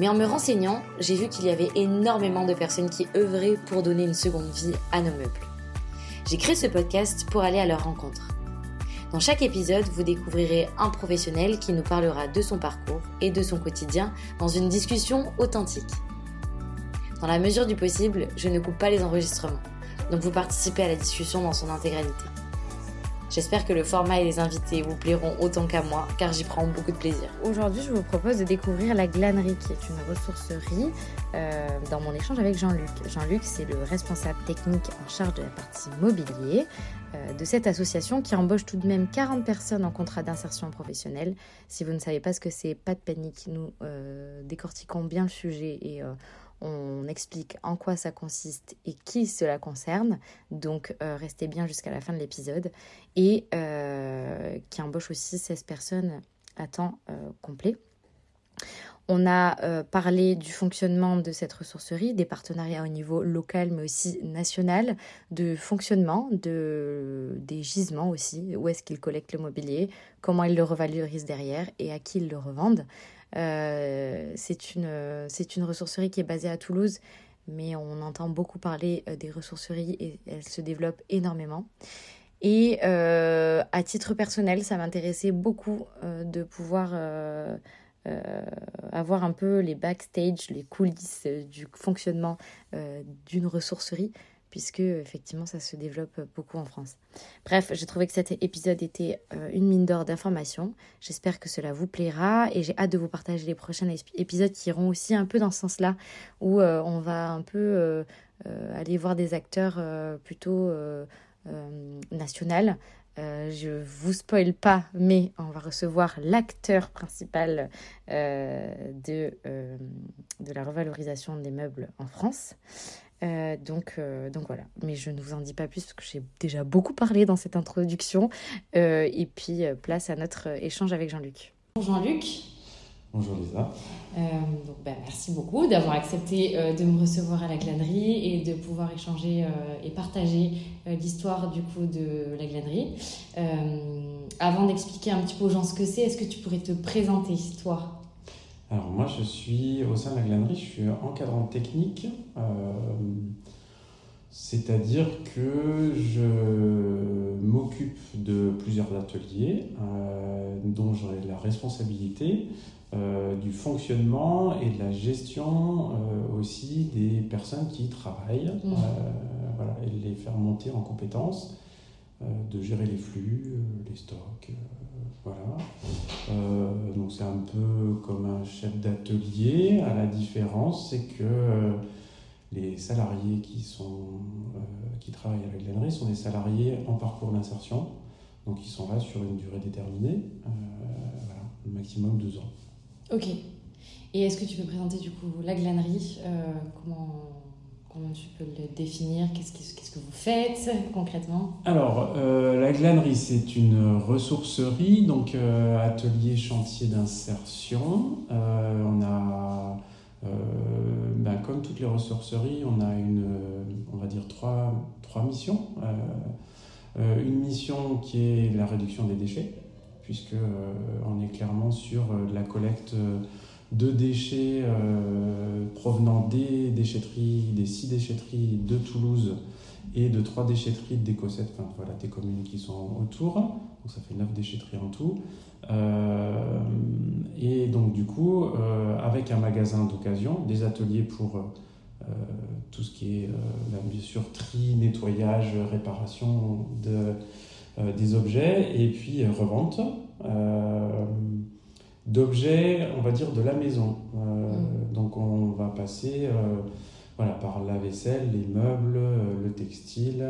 Mais en me renseignant, j'ai vu qu'il y avait énormément de personnes qui œuvraient pour donner une seconde vie à nos meubles. J'ai créé ce podcast pour aller à leur rencontre. Dans chaque épisode, vous découvrirez un professionnel qui nous parlera de son parcours et de son quotidien dans une discussion authentique. Dans la mesure du possible, je ne coupe pas les enregistrements, donc vous participez à la discussion dans son intégralité. J'espère que le format et les invités vous plairont autant qu'à moi, car j'y prends beaucoup de plaisir. Aujourd'hui, je vous propose de découvrir la glanerie, qui est une ressourcerie, euh, dans mon échange avec Jean-Luc. Jean-Luc, c'est le responsable technique en charge de la partie mobilier euh, de cette association qui embauche tout de même 40 personnes en contrat d'insertion professionnelle. Si vous ne savez pas ce que c'est, pas de panique, nous euh, décortiquons bien le sujet et on explique en quoi ça consiste et qui cela concerne. Donc restez bien jusqu'à la fin de l'épisode. Et qui embauche aussi 16 personnes à temps complet. On a parlé du fonctionnement de cette ressourcerie, des partenariats au niveau local mais aussi national, de fonctionnement, de, des gisements aussi, où est-ce qu'ils collectent le mobilier, comment ils le revalorisent derrière et à qui ils le revendent. Euh, c'est une, une ressourcerie qui est basée à Toulouse, mais on entend beaucoup parler euh, des ressourceries et elle se développe énormément. Et euh, à titre personnel, ça m'intéressait beaucoup de pouvoir avoir un peu les backstage, les coulisses du fonctionnement d'une ressourcerie puisque effectivement ça se développe beaucoup en France. Bref, j'ai trouvé que cet épisode était euh, une mine d'or d'informations. J'espère que cela vous plaira et j'ai hâte de vous partager les prochains épisodes qui iront aussi un peu dans ce sens-là, où euh, on va un peu euh, aller voir des acteurs plutôt nationaux. je vous spoil pas, mais on va recevoir l'acteur principal de, de la revalorisation des meubles en France. Euh, donc, euh, donc voilà, mais je ne vous en dis pas plus parce que j'ai déjà beaucoup parlé dans cette introduction. Euh, et puis, place à notre échange avec Jean-Luc. Bonjour Jean-Luc. Bonjour Lisa. donc, bah, merci beaucoup d'avoir accepté de me recevoir à la glanerie et de pouvoir échanger et partager l'histoire du coup de la glanerie. avant d'expliquer un petit peu aux gens ce que c'est, est-ce que tu pourrais te présenter, toi? Alors moi je suis au sein de la glanerie, je suis encadrant technique, euh, c'est-à-dire que je m'occupe de plusieurs ateliers euh, dont j'aurai la responsabilité euh, du fonctionnement et de la gestion aussi des personnes qui y travaillent, mmh. voilà, et les faire monter en compétences, de gérer les flux, les stocks voilà. Euh, donc c'est un peu comme un chef d'atelier. À la différence, c'est que euh, les salariés qui, sont, euh, qui travaillent avec l'ANRI sont des salariés en parcours d'insertion. Donc ils sont là sur une durée déterminée, voilà, maximum deux ans. Ok. Et est-ce que tu peux présenter du coup la glanerie comment, Comment tu peux le définir? Qu'est-ce que vous faites concrètement? Alors, euh, la glanerie, c'est une ressourcerie, donc euh, atelier chantier d'insertion. Euh, on a, ben, comme toutes les ressourceries, on a une, on va dire trois, trois missions. une mission qui est la réduction des déchets, puisque on est clairement sur la collecte de déchets euh, provenant des déchetteries, des six déchetteries de Toulouse et de trois déchetteries Décossette, enfin voilà, des communes qui sont autour. Donc ça fait neuf déchetteries en tout. Euh, et donc du coup, euh, avec un magasin d'occasion, des ateliers pour tout ce qui est bien sûr tri, nettoyage, réparation de, des objets et puis revente d'objets, on va dire, de la maison. Euh, mm. Donc on va passer euh, voilà, par la vaisselle, les meubles, euh, le textile,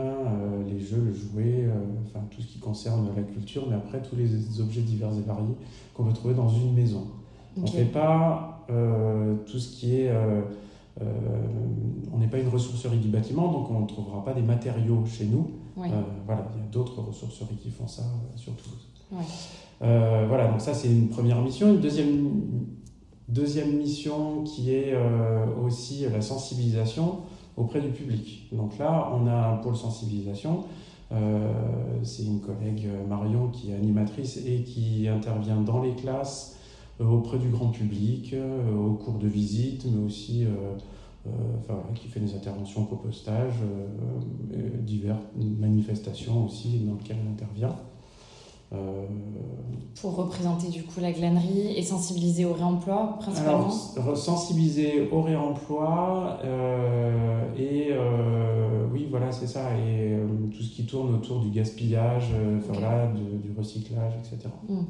les jeux, le jouet, enfin tout ce qui concerne la culture, mais après tous les objets divers et variés qu'on peut trouver dans une maison. On ne fait pas tout ce qui est on n'est pas une ressourcerie du bâtiment, donc on ne trouvera pas des matériaux chez nous. voilà, il y a d'autres ressourceries qui font ça sur Toulouse. Voilà, donc ça c'est une première mission. Une deuxième, mission qui est aussi la sensibilisation auprès du public. Donc là, on a un pôle sensibilisation. Euh, c'est une collègue euh, Marion qui est animatrice et qui intervient dans les classes euh, auprès du grand public, au cours de visite, mais aussi qui fait des interventions au compostage, diverses manifestations aussi dans lesquelles elle intervient. Pour représenter du coup la glanerie et sensibiliser au réemploi principalement Alors, sensibiliser au réemploi euh, et euh, oui voilà c'est ça et euh, tout ce qui tourne autour du gaspillage, voilà, du recyclage etc. Hmm.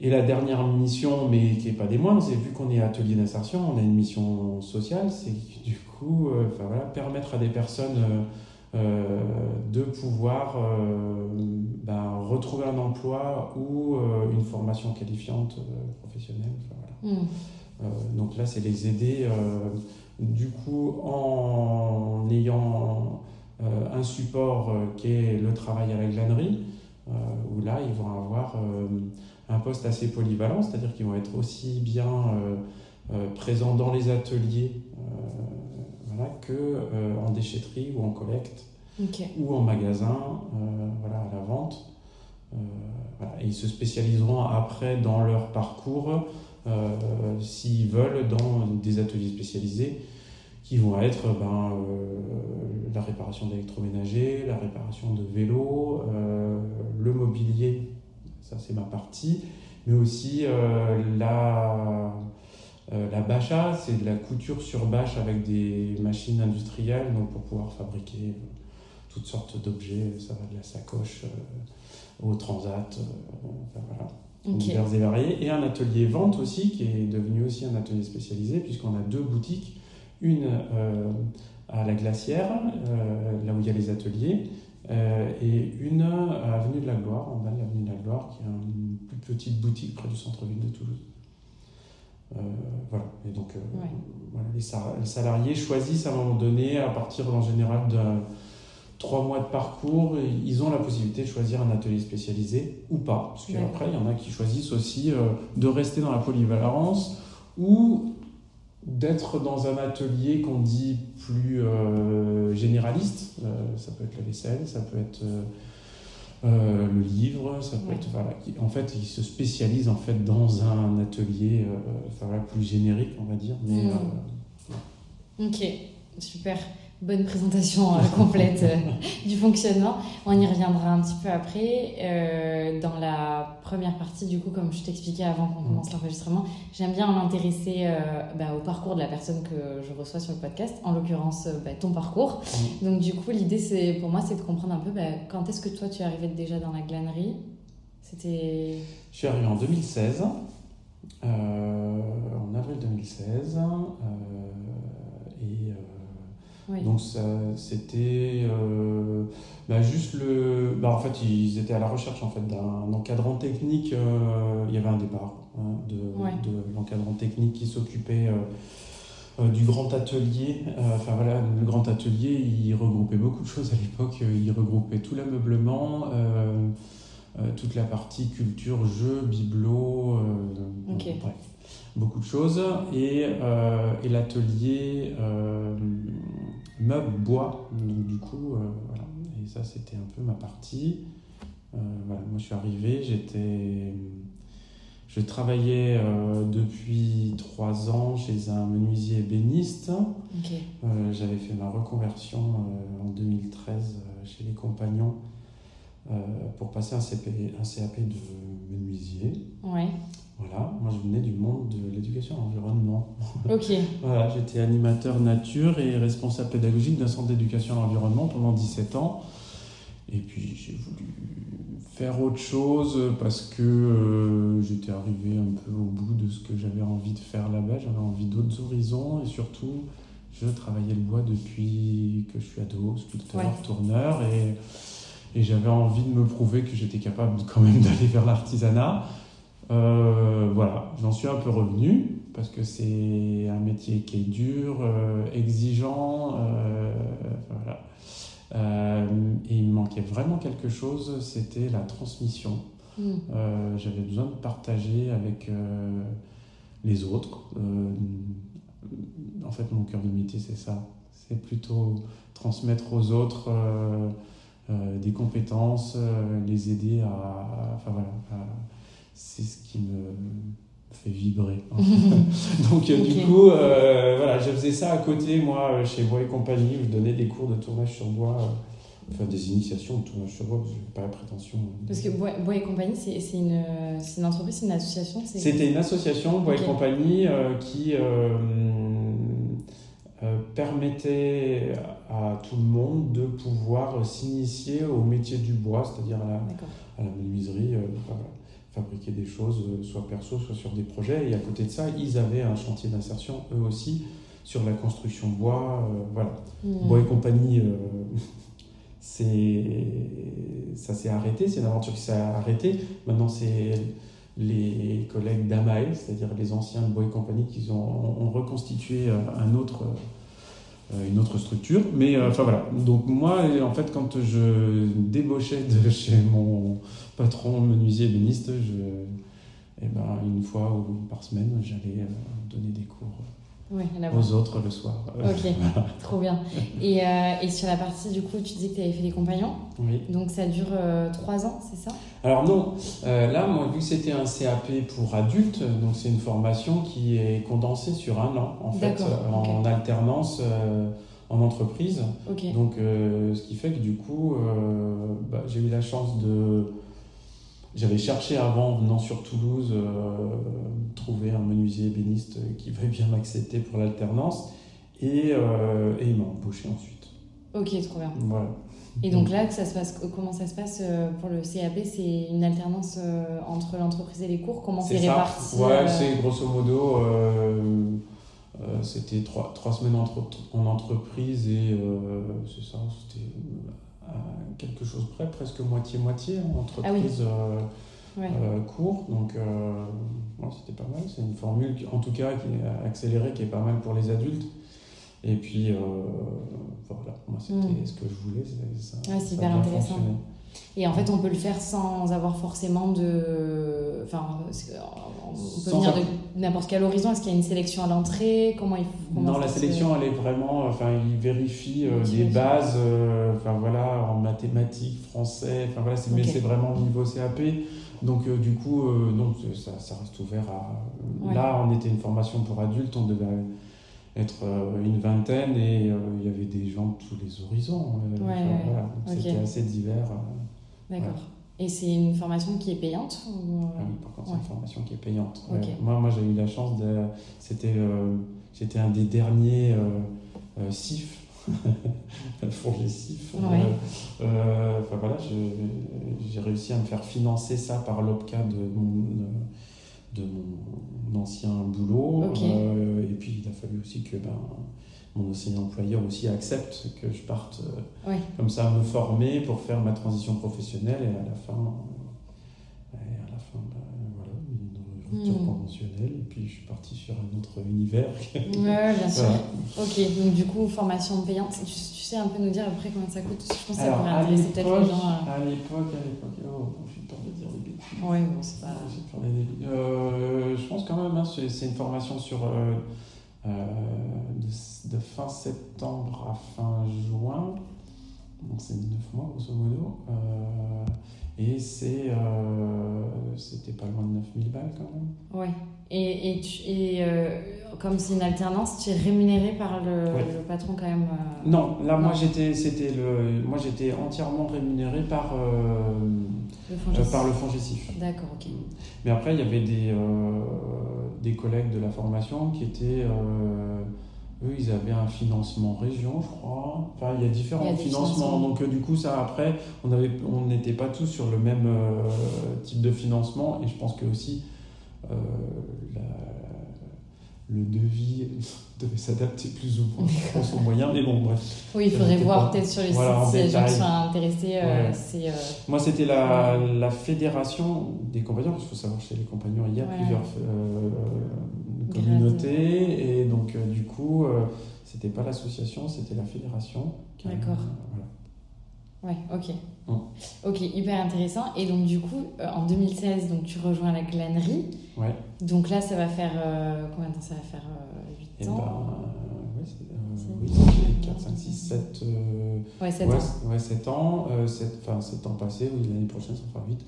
et la dernière mission, mais qui n'est pas des moindres, c'est vu qu'on est atelier d'insertion, on a une mission sociale, c'est du coup enfin, voilà, permettre à des personnes euh, de pouvoir euh, ben, retrouver un emploi ou euh, une formation qualifiante professionnelle. Hmm. donc là, c'est les aider du coup en ayant un support qui est le travail à la glanerie, où là, ils vont avoir un poste assez polyvalent, c'est-à-dire qu'ils vont être aussi bien présents dans les ateliers que euh, en déchetterie ou en collecte ou en magasin, euh, voilà, à la vente. Euh, et ils se spécialiseront après dans leur parcours, s'ils veulent, dans des ateliers spécialisés qui vont être ben, la réparation d'électroménager, la réparation de vélos, le mobilier, ça c'est ma partie, mais aussi la euh, la bacha, c'est de la couture sur bâche avec des machines industrielles donc pour pouvoir fabriquer euh, toutes sortes d'objets. Ça va de la sacoche euh, au transat, enfin, voilà. divers et variés. Et un atelier vente aussi, qui est devenu aussi un atelier spécialisé, puisqu'on a deux boutiques. Une à la Glacière, là où il y a les ateliers, et une à Avenue de la Gloire, en bas de l'Avenue de la Gloire, qui est une plus petite boutique près du centre-ville de Toulouse. Euh, voilà. Et donc, euh, voilà, les, salariés choisissent à un moment donné, à partir en général de trois mois de parcours, ils ont la possibilité de choisir un atelier spécialisé ou pas. Parce qu'après, il y en a qui choisissent aussi euh, de rester dans la polyvalence ou d'être dans un atelier qu'on dit plus généraliste. ça peut être la vaisselle, ça peut être euh, le livre, ça peut être en fait il se spécialise en fait dans un atelier euh, enfin, plus générique on va dire mais mm. euh, ok super bonne présentation euh, complète euh, du fonctionnement. On y reviendra un petit peu après. Euh, dans la première partie, du coup, comme je t'expliquais avant qu'on commence l'enregistrement, j'aime bien m'intéresser bah, au parcours de la personne que je reçois sur le podcast, en l'occurrence bah, ton parcours. Donc du coup, l'idée, c'est pour moi, c'est de comprendre un peu bah, quand est-ce que toi, tu es arrivé déjà dans la glanerie? C'était... Je suis arrivé en 2016. en avril 2016. Donc c'était euh, bah, juste le... Bah, en fait, ils étaient à la recherche en fait, d'un encadrant technique. Euh, il y avait un départ hein, de, de l'encadrant technique qui s'occupait euh, du grand atelier. Enfin voilà, le grand atelier, il regroupait beaucoup de choses à l'époque. Il regroupait tout l'ameublement. toute la partie culture, jeux, bibelots, bref, beaucoup de choses. Et, et l'atelier meubles bois. Donc, du coup, euh, voilà. Et ça, c'était un peu ma partie. Euh, voilà. Moi, je suis arrivé, j'étais. Je travaillais euh, depuis trois ans chez un menuisier ébéniste. J'avais fait ma reconversion en 2013 chez les compagnons pour passer un, un CAP de menuisier. Ouais. Voilà, moi je venais du monde de l'éducation à l'environnement. Ok. voilà, j'étais animateur nature et responsable pédagogique d'un centre d'éducation à l'environnement pendant 17 ans. Et puis j'ai voulu faire autre chose parce que euh, j'étais arrivé un peu au bout de ce que j'avais envie de faire là-bas. J'avais envie d'autres horizons et surtout, je travaillais le bois depuis que je suis ado, sculpteur, tourneur. Et, et j'avais envie de me prouver que j'étais capable quand même d'aller vers l'artisanat. voilà, j'en suis un peu revenu parce que c'est un métier qui est dur, exigeant. voilà. et il me manquait vraiment quelque chose, c'était la transmission. Mm. J'avais besoin de partager avec les autres. en fait, mon cœur de métier, c'est ça. C'est plutôt transmettre aux autres euh, euh, des compétences, euh, les aider à. Enfin voilà, c'est ce qui me fait vibrer. Donc du coup, voilà, je faisais ça à côté, moi, chez Bois et compagnie, où je donnais des cours de tournage sur bois enfin des initiations de tournage sur bois, parce que je pas la prétention. Parce que Bois, et compagnie, c'est une, une, entreprise, c'est une association C'était une association, Bois et compagnie, qui euh, permettait à tout le monde de pouvoir s'initier au métier du bois, c'est-à-dire à la, à menuiserie, euh, fabriquer des choses, euh, soit perso, soit sur des projets. Et à côté de ça, ils avaient un chantier d'insertion, eux aussi, sur la construction bois. voilà. Hmm. Bois et compagnie, c'est ça s'est arrêté, c'est une aventure qui s'est arrêtée. Maintenant, c'est les collègues d'Amae, c'est-à-dire les anciens de Bois et compagnie, qui ont, reconstitué un autre, euh, une autre structure. Mais euh, enfin voilà. Donc moi, en fait, quand je débauchais de chez mon patron menuisier ébéniste, je, eh ben, une fois ou par semaine, j'allais euh, donner des cours aux autres le soir. Ok, trop bien. Et, euh, et, sur la partie, du coup, tu disais que tu avais fait des compagnons. Oui. Donc ça dure euh, trois ans, c'est ça? Alors non, euh, là, moi, vu que c'était un CAP pour adultes, donc c'est une formation qui est condensée sur un an, en fait, en alternance en entreprise. Donc ce qui fait que du coup, bah, j'ai eu la chance de j'avais cherché avant, venant sur Toulouse, euh, trouver un menuisier ébéniste qui veuille bien m'accepter pour l'alternance. Et, euh, et il m'a embauché ensuite. Ok, trop bien. Voilà. Et donc là, ça se passe, comment ça se passe euh, pour le CAP C'est une alternance entre l'entreprise et les cours? Comment c'est réparti Ouais, c'est grosso modo, c'était trois, trois, semaines en entreprise et c'est ça, c'était quelque chose près, presque moitié-moitié, hein, entreprise ah euh, court. Donc, euh, c'était pas mal. C'est une formule, en tout cas, qui est accélérée, qui est pas mal pour les adultes. Et puis, euh, voilà, moi, c'était hmm. ce que je voulais. Ça, c'est hyper intéressant. Et en fait, on peut le faire sans avoir forcément de. Enfin, on peut venir de n'importe quel horizon. Est-ce qu'il y a une sélection à l'entrée? Comment il faut, Non, la sélection, elle est vraiment. Enfin, il vérifie euh, des bases. Euh, enfin voilà, en mathématiques, français. Enfin voilà, c'est, mais c'est vraiment au niveau CAP. Donc euh, du coup, donc ça, ça, reste ouvert à. Là, on était une formation pour adultes. On devait être une vingtaine et il y avait des gens de tous les horizons. voilà, C'était assez divers. D'accord. Et c'est une formation qui est payante ou... Ah oui, par contre, c'est une formation qui est payante. Moi, moi j'ai eu la chance de. C'était, euh, j'étais un des derniers euh, euh CIF, fourgé CIF. Euh, enfin voilà, j'ai réussi à me faire financer ça par l'OPCA de mon, de mon ancien boulot. et puis, il a fallu aussi que. Ben, mon ancien employeur aussi accepte que je parte euh, comme ça me former pour faire ma transition professionnelle et à la fin, euh, à la fin bah, voilà, une rupture hmm. conventionnelle et puis je suis parti sur un autre univers. Oui, bien sûr. Ok, donc du coup, formation payante, tu, sais un peu nous dire après combien ça coûte Je pense que ça pourrait intéresser peut-être les gens. À l'époque, à l'époque, peur de dire des bêtises. Oui, bon, c'est pas. Euh, je pense quand même, hein, c'est une formation sur. Euh, de, fin septembre à fin juin. Donc c'est 9 mois grosso modo. Euh, et c'est, euh, c'était pas loin de 9000 balles quand même. Ouais. Et, et, tu, et comme c'est une alternance, tu es rémunéré par le, le patron quand même Non, là moi j'étais, c'était le, moi j'étais entièrement rémunéré par, le par le fonds gestif. D'accord, ok. Mais après il y avait des, des collègues de la formation qui étaient eux, ils avaient un financement région, je crois. Enfin, il y a différents financements. Donc, euh, du coup, ça, après, on avait, on n'était pas tous sur le même euh, type de financement. Et je pense que aussi, euh, le devis devait s'adapter plus ou moins à son moyen, mais bon, bref. Oui, il faudrait voir peut-être sur les sites si les gens sont intéressés. Euh, euh, Moi, c'était la, la, fédération des compagnons, parce qu'il faut savoir chez les compagnons, il y a plusieurs euh, communautés, et donc du coup, c'était pas l'association, c'était la fédération. D'accord. Ouais, ok. Ok, hyper intéressant. Et donc, du coup, euh, en 2016, donc, tu rejoins la glanerie. Ouais. Donc là, ça va faire. Euh, combien de temps? Ça va faire 8 euh, ans? ben, Oui, c'est 4, 5, 6, 7. ouais, 7 ouais, ans. Ouais, 7 ans. 7, enfin, 7 ans passés, oui, l'année prochaine, ça fera 8.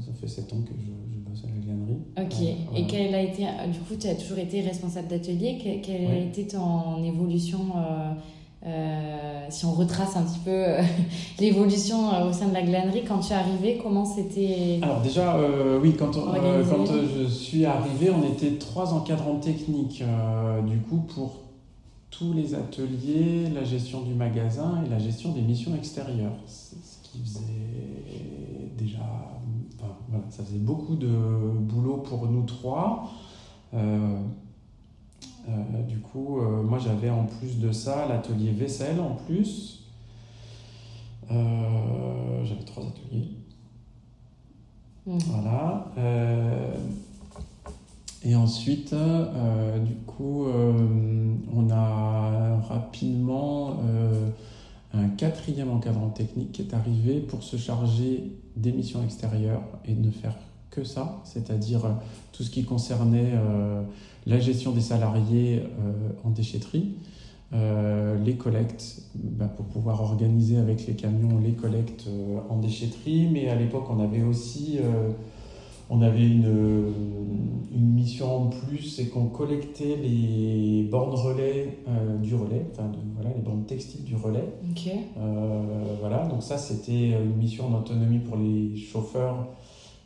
ça fait 7 ans que je, je bosse à la glanerie. Ok. Et quel a été. Du coup, tu as toujours été responsable d'atelier. Quelle, a été ton évolution euh, si on retrace un petit peu euh, l'évolution euh, au sein de la glanerie, quand tu es arrivé, comment c'était Alors déjà, oui, quand, quand je suis arrivé, on était trois encadrants techniques. du coup, pour tous les ateliers, la gestion du magasin et la gestion des missions extérieures. Ce qui faisait déjà... Enfin, voilà, ça faisait beaucoup de boulot pour nous trois. Euh, du coup, euh, moi j'avais en plus de ça l'atelier vaisselle en plus. Euh, j'avais trois ateliers. Mmh. Voilà. et ensuite, du coup, on a rapidement un quatrième encadrant technique qui est arrivé pour se charger des missions extérieures et ne faire que ça, c'est-à-dire tout ce qui concernait la gestion des salariés euh, en déchetterie, euh, les collectes, bah, pour pouvoir organiser avec les camions les collectes euh, en déchetterie, mais à l'époque on avait aussi on avait une, une, mission en plus, c'est qu'on collectait les bornes relais du relais, enfin voilà, les bornes textiles du relais. voilà, donc ça c'était une mission en autonomie pour les chauffeurs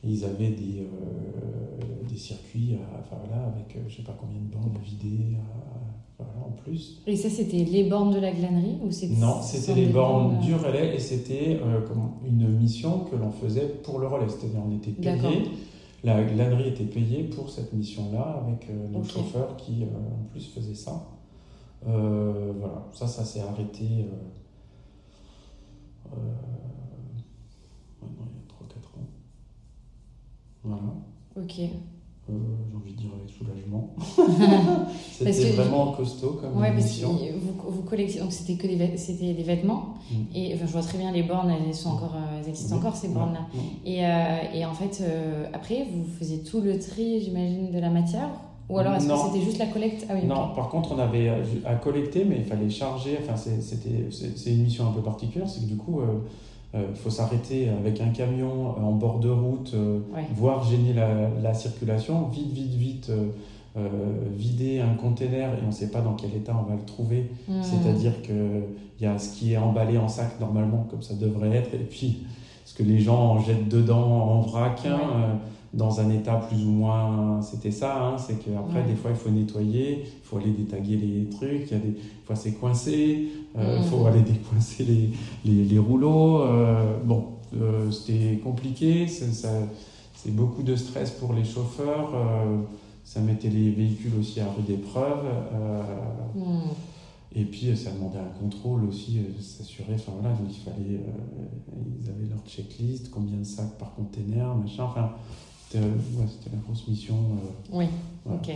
ils avaient des, euh, des circuits enfin, voilà, avec euh, je ne sais pas combien de bornes à vider voilà, en plus. Et ça, c'était les bornes de la glanerie ou Non, c'était les bornes, du relais et c'était euh, une mission que l'on faisait pour le relais. C'est-à-dire on était payé, la glanerie était payée pour cette mission-là avec nos chauffeurs qui en plus faisaient ça. voilà, ça, ça s'est arrêté. Ok. Euh, j'ai envie de dire avec soulagement. c'était vraiment costaud comme ouais, mission. Parce que vous, vous collectionnez, donc c'était que des, c'était des vêtements. Mm. Et enfin, je vois très bien les bornes, elles, sont encore, euh, elles existent encore ces bornes-là. Et, euh, et, en fait, après, vous faisiez tout le tri, j'imagine, de la matière? Ou alors est-ce que c'était juste la collecte? Ah, oui, Non, par contre on avait à collecter, mais il fallait charger. Enfin, c'était, c'est, une mission un peu particulière, c'est que du coup, euh, faut s'arrêter avec un camion en bord de route, euh, voir gêner la, circulation, vite, vite, vite. Euh, vider un container et on ne sait pas dans quel état on va le trouver. Hmm. C'est-à-dire qu'il y a ce qui est emballé en sac normalement, comme ça devrait être, et puis ce que les gens en jettent dedans en vrac. Hein, dans un état plus ou moins. C'était ça, hein, c'est qu'après, des fois, il faut nettoyer, il faut aller détaguer les trucs, il y a des fois, c'est coincé, euh, il faut mm. aller décoincer les, les, les rouleaux. Euh, bon, euh, c'était compliqué, c'est beaucoup de stress pour les chauffeurs, ça mettait les véhicules aussi à rude épreuve. Mm. Et puis ça demandait un contrôle aussi, s'assurer, enfin voilà, donc il fallait, ils avaient leur checklist, combien de sacs par container, machin, enfin c'était la grosse mission. oui, ok.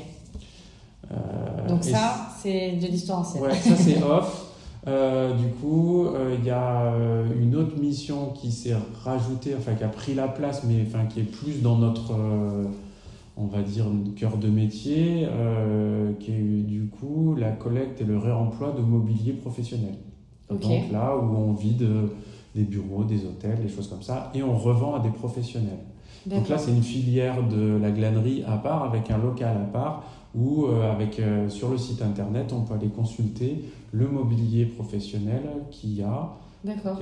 donc ça, c'est de l'histoire ancienne. Ouais, ça c'est off. Euh, du coup, euh, il y a euh, une autre mission qui s'est rajoutée, enfin qui a pris la place, mais enfin qui est plus dans notre, on va dire, cœur de métier, qui est du coup la collecte et le réemploi de mobilier professionnel. Donc là où on vide des bureaux, des hôtels, des choses comme ça, et on revend à des professionnels. Donc là, c'est une filière de la glanerie à part, avec un local à part, où avec, sur le site internet, on peut aller consulter le mobilier professionnel qu'il y a.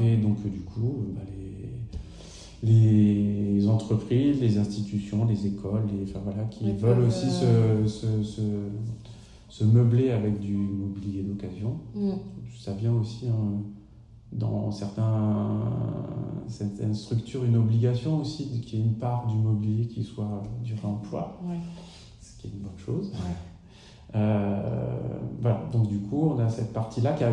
Et donc, euh, du coup, euh, bah, les, les, entreprises, les institutions, les écoles, les, enfin, voilà, qui veulent aussi se, se, se, se, meubler avec du mobilier d'occasion. Mm. Ça vient aussi hein, dans certains, certaines structures une obligation aussi qu'il y ait une part du mobilier qui soit du réemploi, ce qui est une bonne chose. voilà, donc du coup, on a cette partie-là qui,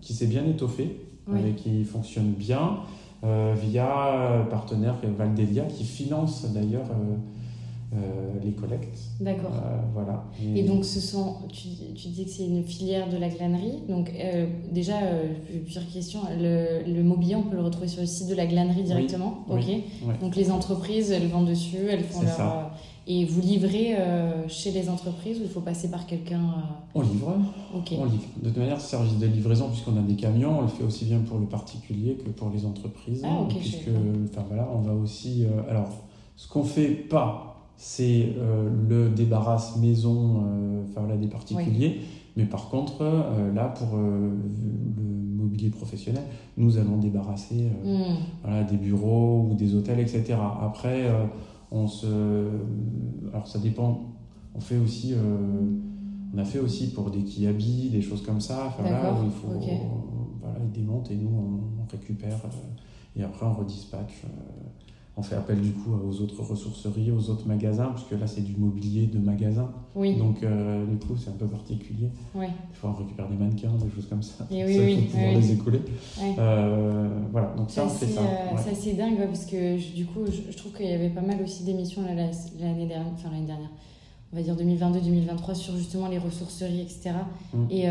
qui s'est bien étoffée et qui fonctionne bien via un partenaire Valdelia qui finance d'ailleurs euh, les collectes. D'accord. Euh, voilà. Et, donc, ce sont, tu, tu dis que c'est une filière de la glanerie. Donc, euh, déjà, plusieurs questions. Le, le, mobilier, on peut le retrouver sur le site de la glanerie directement. ok. Donc, les entreprises, elles vendent dessus, elles font leur. Et vous livrez chez les entreprises ou il faut passer par quelqu'un On livre. Ok. On livre. De toute manière, service de livraison, puisqu'on a des camions, on le fait aussi bien pour le particulier que pour les entreprises. Ah, ok. Puisque, enfin voilà, on va aussi. alors, ce qu'on fait pas c'est euh, le débarrasse maison euh, enfin, des particuliers. Mais par contre, euh, là, pour le mobilier professionnel, nous allons débarrasser hmm. voilà, des bureaux ou des hôtels, etc. Après, on se. Alors, ça dépend. On fait aussi. on a fait aussi pour des kiabis, des choses comme ça. Enfin, là, il faut. Voilà, ils démontent et nous, on, on récupère. et après, on redispatche on fait appel du coup aux autres ressourceries, aux autres magasins, parce que là c'est du mobilier de magasin. Oui. Donc euh, du coup c'est un peu particulier. Oui. Il faut récupérer des mannequins, des choses comme ça. Et oui, oui, pour pouvoir les écouler. Euh, voilà, donc ça, on fait ça. Euh, c'est assez dingue parce que du coup je, trouve qu'il y avait pas mal aussi d'émissions l'année dernière, enfin l'année dernière, on va dire 2022-2023 sur justement les ressourceries, etc. Et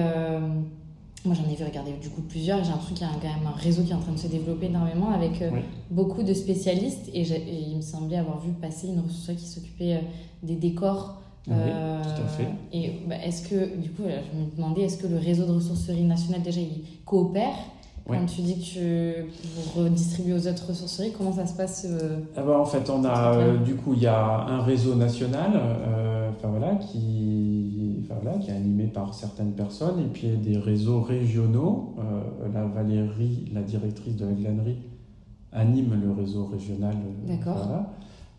moi, j'en ai vu regarder du coup plusieurs et j'ai l'impression qu'il y a quand même un réseau qui est en train de se développer énormément avec euh, beaucoup de spécialistes. Et, il me semblait avoir vu passer une ressource qui s'occupait euh, des décors. Oui, euh, tout à fait. Et bah, est-ce que, du coup, je me demandais, est-ce que le réseau de ressourcerie nationale, déjà, il coopère quand tu dis que tu vous redistribuez aux autres ressourceries, comment ça se passe ah bah, En fait, on a, du coup, il y a un réseau national enfin, voilà, qui, enfin, voilà, qui est animé par certaines personnes, et puis des réseaux régionaux. Euh, la Valérie, la directrice de la glanerie, anime le réseau régional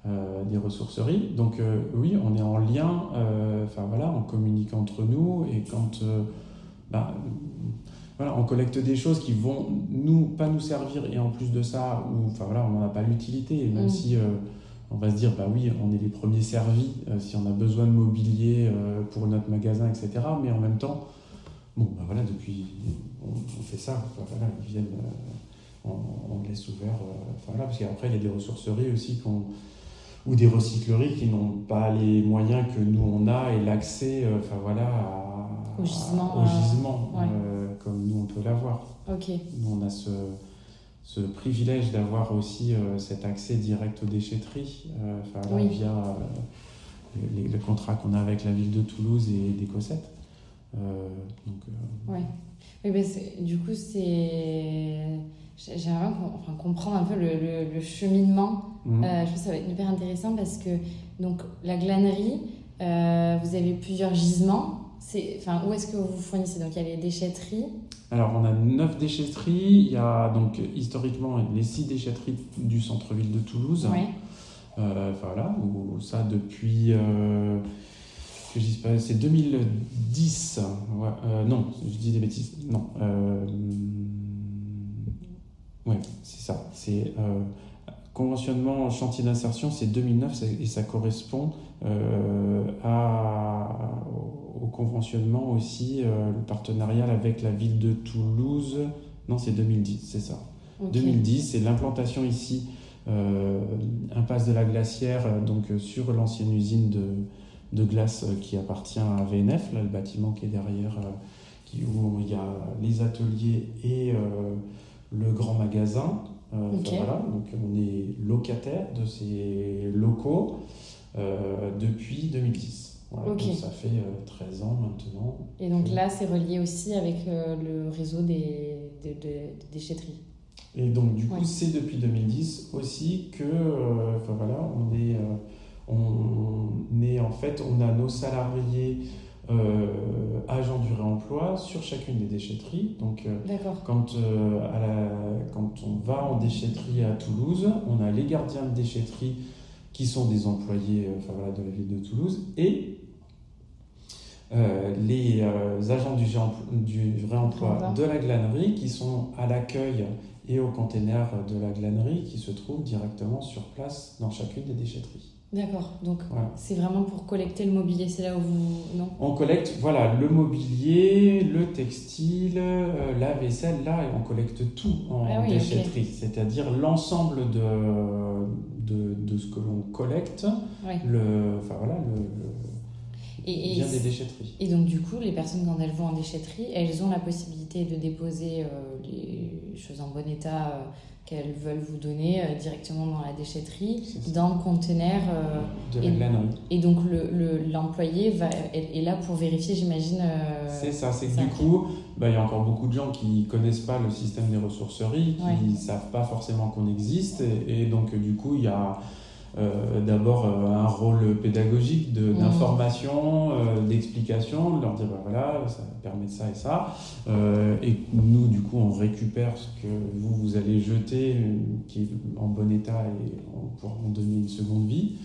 euh, des ressourceries. Donc oui, on est en lien, enfin voilà, on communique entre nous, et quand... Bah, voilà, on collecte des choses qui vont nous pas nous servir et en plus de ça, ou, enfin voilà, on n'en a pas l'utilité. Même mm. si on va se dire, bah oui, on est les premiers servis euh, si on a besoin de mobilier euh, pour notre magasin, etc. Mais en même temps, bon, bah voilà, depuis, on, fait ça. voilà, ils viennent, euh, on, laisse ouvert. enfin voilà, parce qu'après, il y a des ressourceries aussi ou des recycleries qui n'ont pas les moyens que nous on a et l'accès, enfin voilà, au gisement, au gisement comme nous on peut l'avoir. Ok. Nous on a ce ce privilège d'avoir aussi euh, cet accès direct aux déchetteries euh, via euh, le contrat qu'on a avec la ville de Toulouse et des Cossettes. donc, ouais. Oui, ben du coup, c'est. J'aimerais enfin, comprendre un peu le, le, cheminement. Mhm. je pense que ça va être hyper intéressant parce que donc, la glanerie, vous avez plusieurs gisements. Enfin, où est-ce que vous fournissez? Donc, il y a les déchetteries. Alors, on a neuf déchetteries. Il y a donc historiquement les six déchetteries du centre-ville de Toulouse. Oui. Euh, voilà, où ça depuis. Euh, que je dis pas, c'est 2010. Euh, non, je dis des bêtises. Non. ouais, c'est ça. C'est conventionnement chantier d'insertion, c'est 2009 et ça correspond à, au conventionnement aussi, euh, le partenariat avec la ville de Toulouse. Non, c'est 2010, c'est ça. 2010, c'est l'implantation ici, euh, impasse de la Glacière, euh, donc sur l'ancienne usine de, de, glace qui appartient à VNF, là, le bâtiment qui est derrière, qui, où il y a les ateliers et le grand magasin. voilà, donc on est locataire de ces locaux depuis 2010 ça fait 13 euh, ans maintenant. Et donc là, c'est relié aussi avec euh, le réseau des, déchetteries. Et donc du coup, c'est depuis 2010 aussi que, euh, enfin voilà, on est, on est en fait, on a nos salariés agents du réemploi sur chacune des déchetteries. Donc quand, à la, quand on va en déchetterie à Toulouse, on a les gardiens de déchetterie qui sont des employés enfin, voilà, de la ville de Toulouse et euh, les euh, agents du, du réemploi de la glanerie qui sont à l'accueil et au container de la glanerie qui se trouvent directement sur place dans chacune des déchetteries. D'accord, donc c'est vraiment pour collecter le mobilier, c'est là où vous... Non? On collecte, voilà, le mobilier, le textile, euh, la vaisselle, là, on collecte tout en ah déchetterie, c'est-à-dire l'ensemble de, de, de, ce que l'on collecte, le, enfin voilà, le, et, vient des déchetteries. Et donc du coup, les personnes, quand elles vont en déchetterie, elles ont la possibilité de déposer euh, les choses en bon état euh, qu'elles veulent vous donner euh, directement dans la déchetterie, dans le conteneur. Euh, de la et, et donc l'employé le, va est, là pour vérifier, j'imagine. Euh, c'est ça, c'est que du coup, bah, il y a encore beaucoup de gens qui connaissent pas le système des ressourceries, qui ne savent pas forcément qu'on existe, et, donc du coup, il y a euh, d'abord euh, un rôle pédagogique mmh. d'information, euh, d'explication, de leur dire bah, voilà, ça permet de ça et ça. et nous, du coup, on récupère ce que vous, vous allez jeter, qui est en bon état, et on pourra en donner une seconde vie.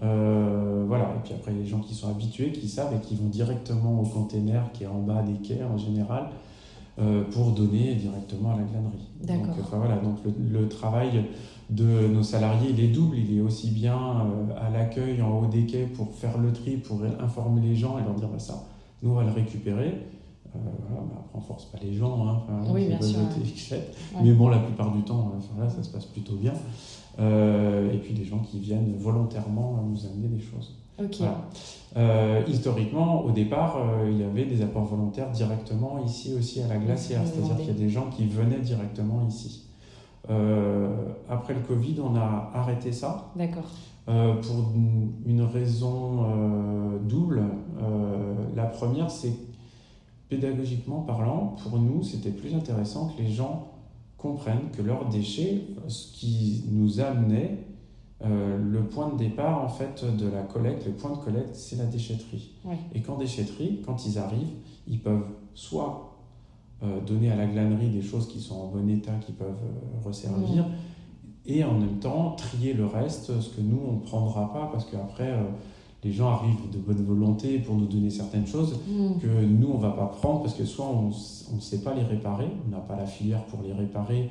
voilà, et puis après, les gens qui sont habitués, qui savent et qui vont directement au container qui est en bas des quais en général. Pour donner directement à la glanerie. Donc, enfin, voilà, donc le, le travail de nos salariés, il est double. Il est aussi bien euh, à l'accueil en haut des quais pour faire le tri, pour informer les gens et leur dire bah, ça, nous on va le récupérer. Euh, voilà, mais après on force pas les gens, hein, oui, bien sûr, mais bon la plupart du temps euh, ça se passe plutôt bien. et puis des gens qui viennent volontairement nous amener des choses. Historiquement, au départ, il y avait des apports volontaires directement ici aussi à la glacière, c'est-à-dire qu'il y a des gens qui venaient directement ici. Euh, après le Covid, on a arrêté ça. D'accord. Euh, pour une raison euh, double. la première, c'est pédagogiquement parlant, pour nous, c'était plus intéressant que les gens comprennent que leurs déchets, ce qui nous amenait, le point de départ en fait de la collecte, le point de collecte, c'est la déchetterie. Et qu'en déchetterie, quand ils arrivent, ils peuvent soit euh, donner à la glanerie des choses qui sont en bon état, qui peuvent euh, resservir, et en même temps trier le reste, ce que nous, on ne prendra pas, parce qu'après, euh, les gens arrivent de bonne volonté pour nous donner certaines choses que nous, on ne va pas prendre, parce que soit on ne sait pas les réparer, on n'a pas la filière pour les réparer,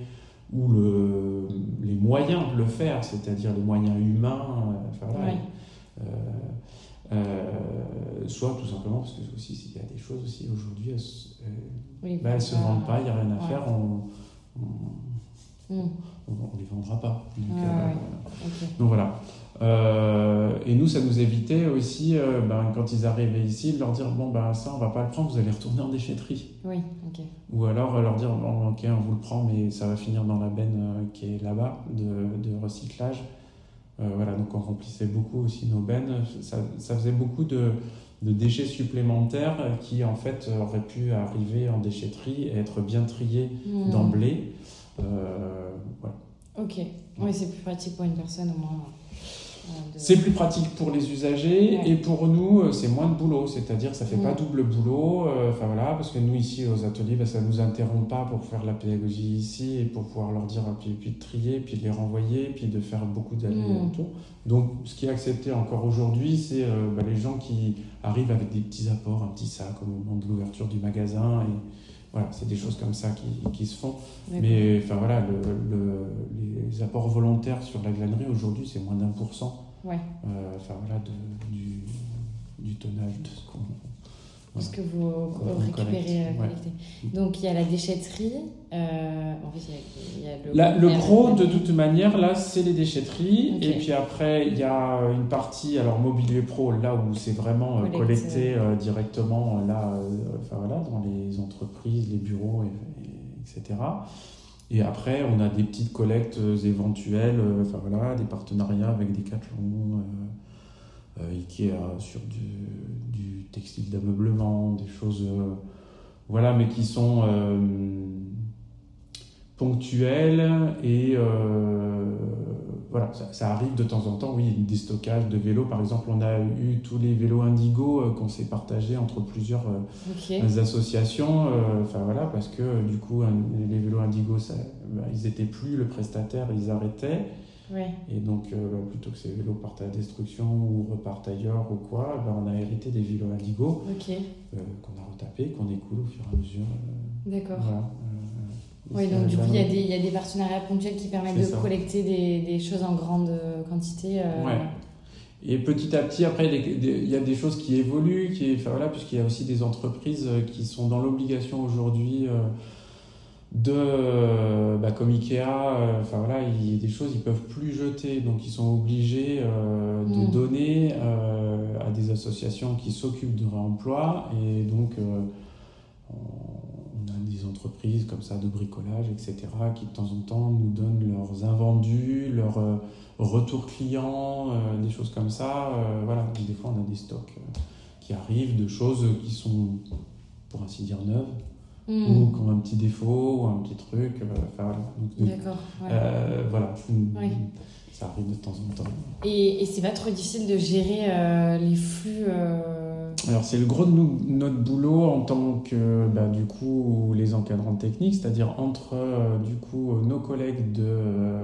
ou le, les moyens de le faire, c'est-à-dire les moyens humains. Enfin, euh, soit tout simplement parce que aussi y a des choses aussi aujourd'hui, elles, ne bah, se vendent pas, il n'y a rien à faire, on, on, hmm. les vendra pas. Donc, euh, voilà. Euh, et nous, ça nous évitait aussi, ben, quand ils arrivaient ici, de leur dire bon ben ça on va pas le prendre, vous allez retourner en déchetterie. Oui, ok. Ou alors leur dire bon ok on vous le prend mais ça va finir dans la benne qui est là-bas de, de recyclage. Euh, voilà, donc on remplissait beaucoup aussi nos bennes. Ça, ça faisait beaucoup de, de, déchets supplémentaires qui en fait auraient pu arriver en déchetterie et être bien triés hmm. d'emblée. Euh, voilà. Ok, oui, c'est plus pratique pour une personne au moins. C'est plus pratique pour les usagers et pour nous, euh, c'est moins de boulot. C'est-à-dire, ça fait pas double boulot. Euh, enfin voilà, parce que nous ici aux ateliers, bah, ça nous interrompt pas pour faire la pédagogie ici et pour pouvoir leur dire, puis, puis de trier, puis de les renvoyer, puis de faire beaucoup d'allers-retours. Mmh. Donc, ce qui est accepté encore aujourd'hui, c'est euh, bah, les gens qui arrivent avec des petits apports, un petit sac au moment de l'ouverture du magasin et voilà, c'est des choses comme ça qui, qui se font. Mais enfin voilà, le, les apports volontaires sur la glanerie aujourd'hui, c'est moins d'un pour cent. Euh, enfin voilà, de, du, du, tonnage de ce qu'on. Ce que vous, récupérez, euh, collectez. Donc il y a la déchetterie. Euh, en fait, il y a, le. La, le gros, de toute manière, là, c'est les déchetteries. Et puis après, il y a une partie, alors mobilier pro, là où c'est vraiment collecté directement, là, enfin voilà, dans les entreprises, les bureaux, etc. Et après, on a des petites collectes éventuelles, enfin voilà, des partenariats avec des Decathlon, euh, Ikea sur du, du textile d'ameublement, des choses, euh, voilà, mais qui sont euh, ponctuelles et voilà, ça, arrive de temps en temps, oui, des stockages de vélos. Par exemple, on a eu tous les vélos Indigo qu'on s'est partagés entre plusieurs associations. Enfin voilà, parce que du coup, les vélos Indigo, ça, bah, ils n'étaient plus le prestataire, ils arrêtaient. Et donc, euh, plutôt que ces vélos partent à la destruction ou repartent ailleurs ou quoi, ben, on a hérité des vélos Indigo euh, qu'on a retapés, qu'on écoule au fur et à mesure. Euh, D'accord. oui, donc du coup, il y, y, a des partenariats ponctuels qui permettent de collecter des, des, choses en grande quantité. Ouais. Et petit à petit, après, il y a des choses qui évoluent, qui, enfin, voilà, puisqu'il y a aussi des entreprises qui sont dans l'obligation aujourd'hui de bah, comme Ikea euh, enfin voilà il y a des choses ils peuvent plus jeter donc ils sont obligés euh, de mm. donner euh, à des associations qui s'occupent de réemploi. Et donc on a des entreprises comme ça de bricolage etc qui de temps en temps nous donnent leurs invendus leurs retours clients des choses comme ça voilà. Des fois on a des stocks qui arrivent de choses qui sont pour ainsi dire neuves Hmm. ou qui ont un petit défaut ou un petit truc. Euh, D'accord. Euh, voilà. Ça arrive de temps en temps. Et, et c'est pas trop difficile de gérer euh, les flux Alors c'est le gros de notre boulot en tant que bah, du coup les encadrants techniques, c'est-à-dire entre du coup nos collègues de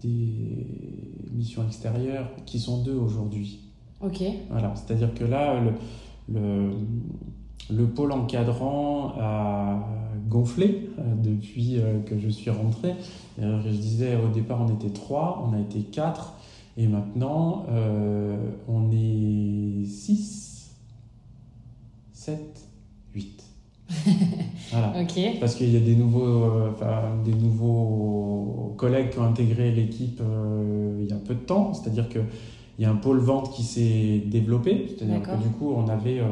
des missions extérieures qui sont deux aujourd'hui. Ok. Voilà, c'est-à-dire que là le, le le pôle encadrant a gonflé euh, depuis euh, que je suis rentré. Euh, je disais au départ on était trois, on a été quatre, et maintenant on est six, sept, huit. voilà. Parce qu'il y a des nouveaux, des nouveaux collègues qui ont intégré l'équipe il y a peu de temps. C'est-à-dire qu'il y a un pôle vente qui s'est développé. C'est-à-dire que du coup, on avait euh,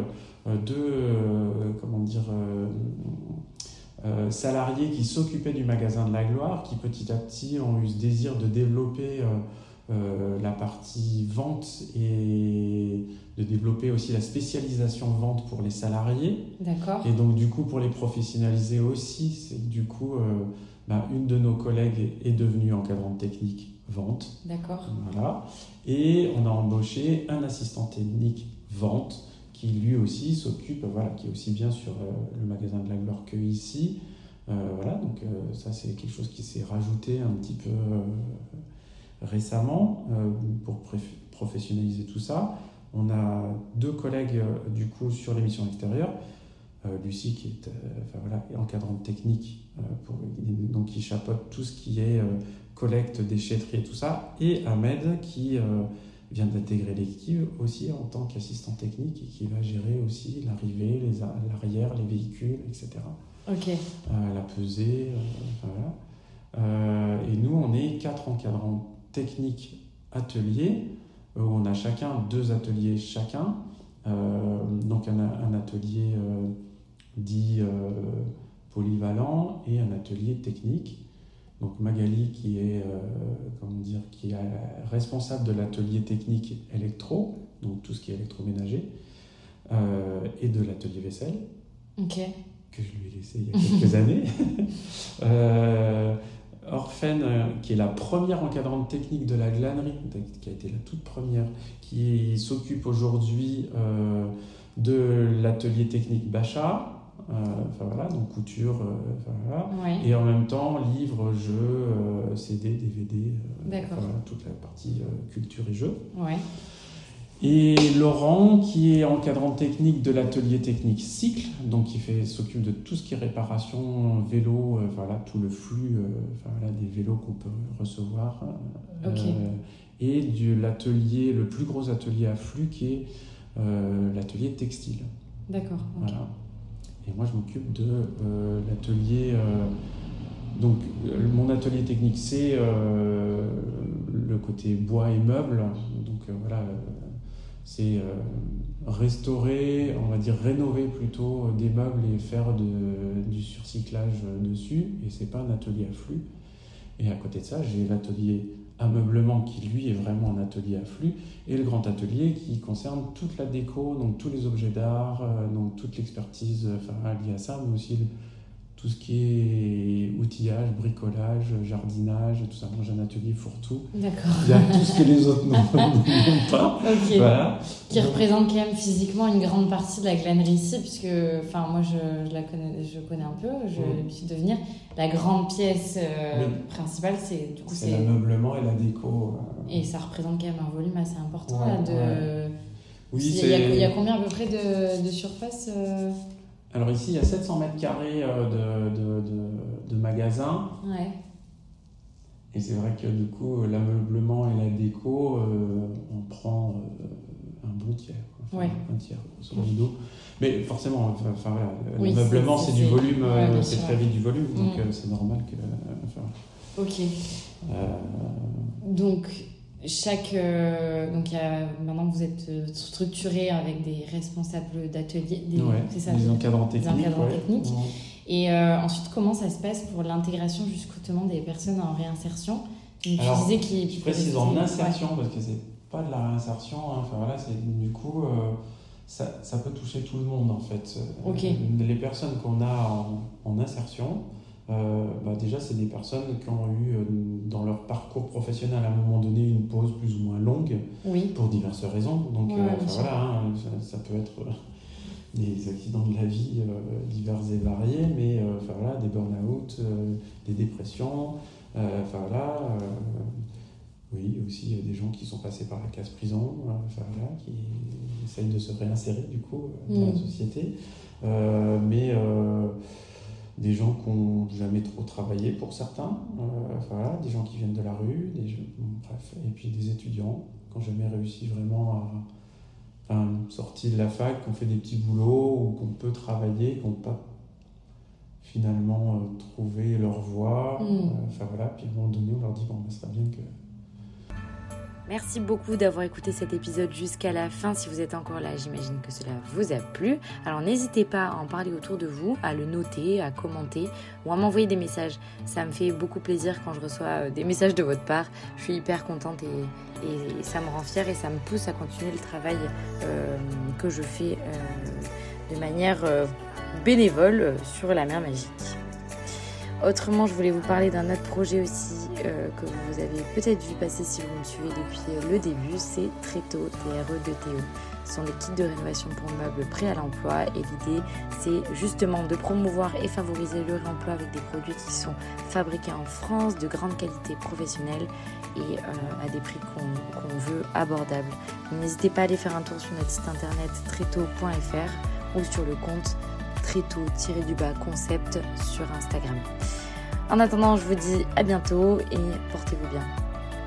deux euh, comment dire, euh, salariés qui s'occupaient du magasin de la gloire, qui petit à petit ont eu ce désir de développer la partie vente et de développer aussi la spécialisation vente pour les salariés. D'accord. Et donc du coup pour les professionnaliser aussi, c'est du coup bah, une de nos collègues est devenue encadrante technique vente. D'accord. Voilà. Et on a embauché un assistant technique vente qui lui aussi s'occupe, voilà, qui est aussi bien sur euh, le magasin de la gloire que ici. Euh, voilà, donc euh, ça c'est quelque chose qui s'est rajouté un petit peu récemment pour professionnaliser tout ça. On a deux collègues du coup sur l'émission extérieure. Lucie qui est enfin, voilà, encadrante technique, pour, donc qui chapeaute tout ce qui est collecte, déchetterie et tout ça, et Ahmed qui vient d'intégrer l'équipe aussi en tant qu'assistant technique et qui va gérer aussi l'arrivée, l'arrière, les véhicules, etc. Ok. Euh, la pesée, euh, voilà. Euh, et nous, on est quatre encadrants techniques ateliers. Où on a chacun deux ateliers chacun. donc un, un atelier dit polyvalent et un atelier technique. Donc Magali qui est, euh, comment dire, qui est responsable de l'atelier technique électro, donc tout ce qui est électroménager, euh, et de l'atelier vaisselle, que je lui ai laissé il y a quelques années. Euh, Orphène, qui est la première encadrante technique de la glanerie, qui a été la toute première, qui s'occupe aujourd'hui de l'atelier technique Bacha, euh, enfin voilà, donc couture, euh, Et en même temps, livres, jeux, euh, CD, DVD, toute la partie culture et jeux. Et Laurent, qui est encadrant technique de l'atelier technique Cycle, donc qui fait, s'occupe de tout ce qui est réparation vélo, voilà, tout le flux des vélos qu'on peut recevoir. et de l'atelier, le plus gros atelier à flux qui est l'atelier textile. D'accord. Voilà. Et moi, je m'occupe de euh, l'atelier. Euh, donc, mon atelier technique, c'est euh, le côté bois et meubles. Donc, voilà, c'est restaurer, on va dire rénover plutôt des meubles et faire du surcyclage dessus. Et c'est pas un atelier à flux. Et à côté de ça, j'ai l'atelier ameublement qui lui est vraiment un atelier à flux et le grand atelier qui concerne toute la déco, donc tous les objets d'art, euh, donc toute l'expertise enfin, liée à ça, mais aussi tout ce qui est outillage, bricolage, jardinage, tout ça. Moi, j'ai un atelier fourre-tout. D'accord. Il y a tout ce que les autres n'ont pas. Voilà. Qui représente quand même physiquement une grande partie de la glanerie ici, puisque enfin, moi, je, la connais, je connais un peu, j'ai mmh. l'habitude de venir. La grande pièce euh, principale, c'est du coup c'est l'ameublement et la déco. Euh. Et ça représente quand même un volume assez important là, de. Oui, il, y a, combien à peu près de, de surface euh? Alors ici, il y a 700 mètres carrés euh, de, de, de, magasins. Ouais. Et c'est vrai que du coup, l'ameublement et la déco, on prend un bon tiers. Un tiers, grosso modo. Mais forcément, enfin, l'ameublement, c'est du volume, c'est très vite du volume, donc mm. c'est normal que. ok. Donc, chaque euh, donc y a, maintenant vous êtes euh, structuré avec des responsables d'atelier des, encadrants techniques, et euh, ensuite comment ça se passe pour l'intégration justement des personnes en réinsertion? Tu Alors, disais qui je précise en insertion parce que c'est pas de la réinsertion hein. enfin voilà c'est du coup ça, ça, peut toucher tout le monde en fait. Les personnes qu'on a en, en insertion euh, bah déjà, c'est des personnes qui ont eu euh, dans leur parcours professionnel à un moment donné une pause plus ou moins longue pour diverses raisons. Donc euh, voilà, hein, ça, peut être des accidents de la vie divers et variés, mais enfin, voilà, des burn-out, des dépressions, enfin voilà. oui, aussi des gens qui sont passés par la case prison, enfin, voilà, qui essayent de se réinsérer du coup dans la mm. société. mais des gens qui n'ont jamais trop travaillé pour certains, euh, voilà, des gens qui viennent de la rue, des, bref, et puis des étudiants qui n'ont jamais réussi vraiment à. Sortir de la fac, qui ont fait des petits boulots ou qu'on peut travailler, qui n'ont pas finalement euh, trouvé leur voie. Mm. Euh, enfin voilà, puis à un moment donné, on leur dit bon, ben, ça serait bien que Merci beaucoup d'avoir écouté cet épisode jusqu'à la fin. Si vous êtes encore là, j'imagine que cela vous a plu. Alors n'hésitez pas à en parler autour de vous, à le noter, à commenter ou à m'envoyer des messages. Ça me fait beaucoup plaisir quand je reçois euh, des messages de votre part. Je suis hyper contente et, ça me rend fière et ça me pousse à continuer le travail euh, que je fais euh, de manière bénévole sur la mer magique. Autrement, je voulais vous parler d'un autre projet aussi euh, que vous avez peut-être vu passer si vous me suivez depuis euh, le début, c'est Tréto, TRE2TO. Ce sont des kits de rénovation pour meubles prêts à l'emploi et l'idée c'est justement de promouvoir et favoriser le réemploi avec des produits qui sont fabriqués en France, de grande qualité professionnelle et euh, à des prix qu'on veut abordables. N'hésitez pas à aller faire un tour sur notre site internet tréto.fr ou sur le compte tréto-du-bas concept sur Instagram. En attendant, je vous dis à bientôt et portez-vous bien.